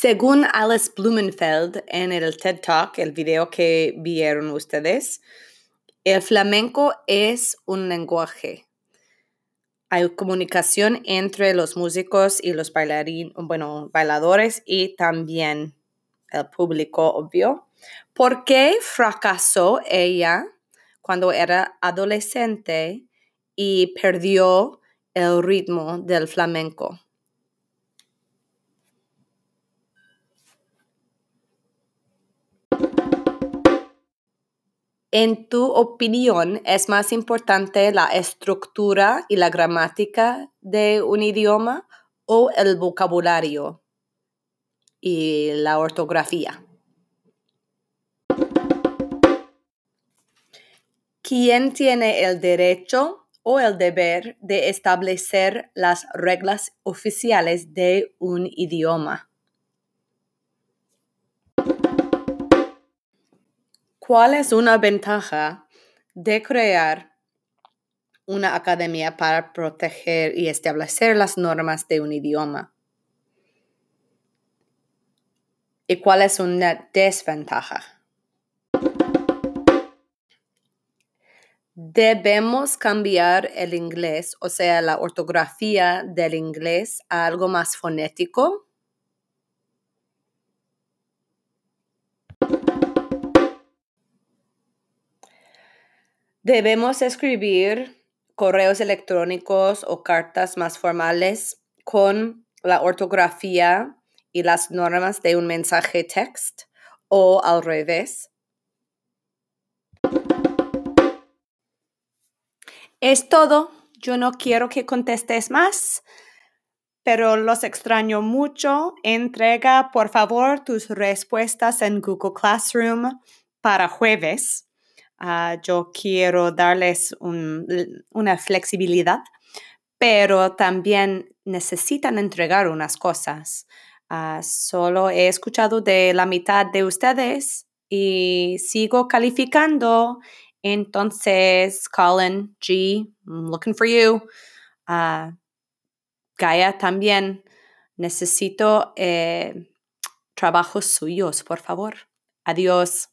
Según Alice Blumenfeld en el TED Talk, el video que vieron ustedes, el flamenco es un lenguaje. Hay comunicación entre los músicos y los bailarines, bueno, bailadores y también el público, obvio. ¿Por qué fracasó ella cuando era adolescente y perdió el ritmo del flamenco? En tu opinión, ¿es más importante la estructura y la gramática de un idioma o el vocabulario y la ortografía? ¿Quién tiene el derecho o el deber de establecer las reglas oficiales de un idioma? ¿Cuál es una ventaja de crear una academia para proteger y establecer las normas de un idioma? ¿Y cuál es una desventaja? Debemos cambiar el inglés, o sea, la ortografía del inglés a algo más fonético Debemos escribir correos electrónicos o cartas más formales con la ortografía y las normas de un mensaje text o al revés. Es todo. Yo no quiero que contestes más, pero los extraño mucho. Entrega, por favor, tus respuestas en Google Classroom para jueves. Ah, yo quiero darles una flexibilidad, pero también necesitan entregar unas cosas. Ah, solo he escuchado de la mitad de ustedes y sigo calificando. Entonces, Colin, G, I'm looking for you. Uh, Gaia también. Necesito eh, trabajos suyos, por favor. Adiós.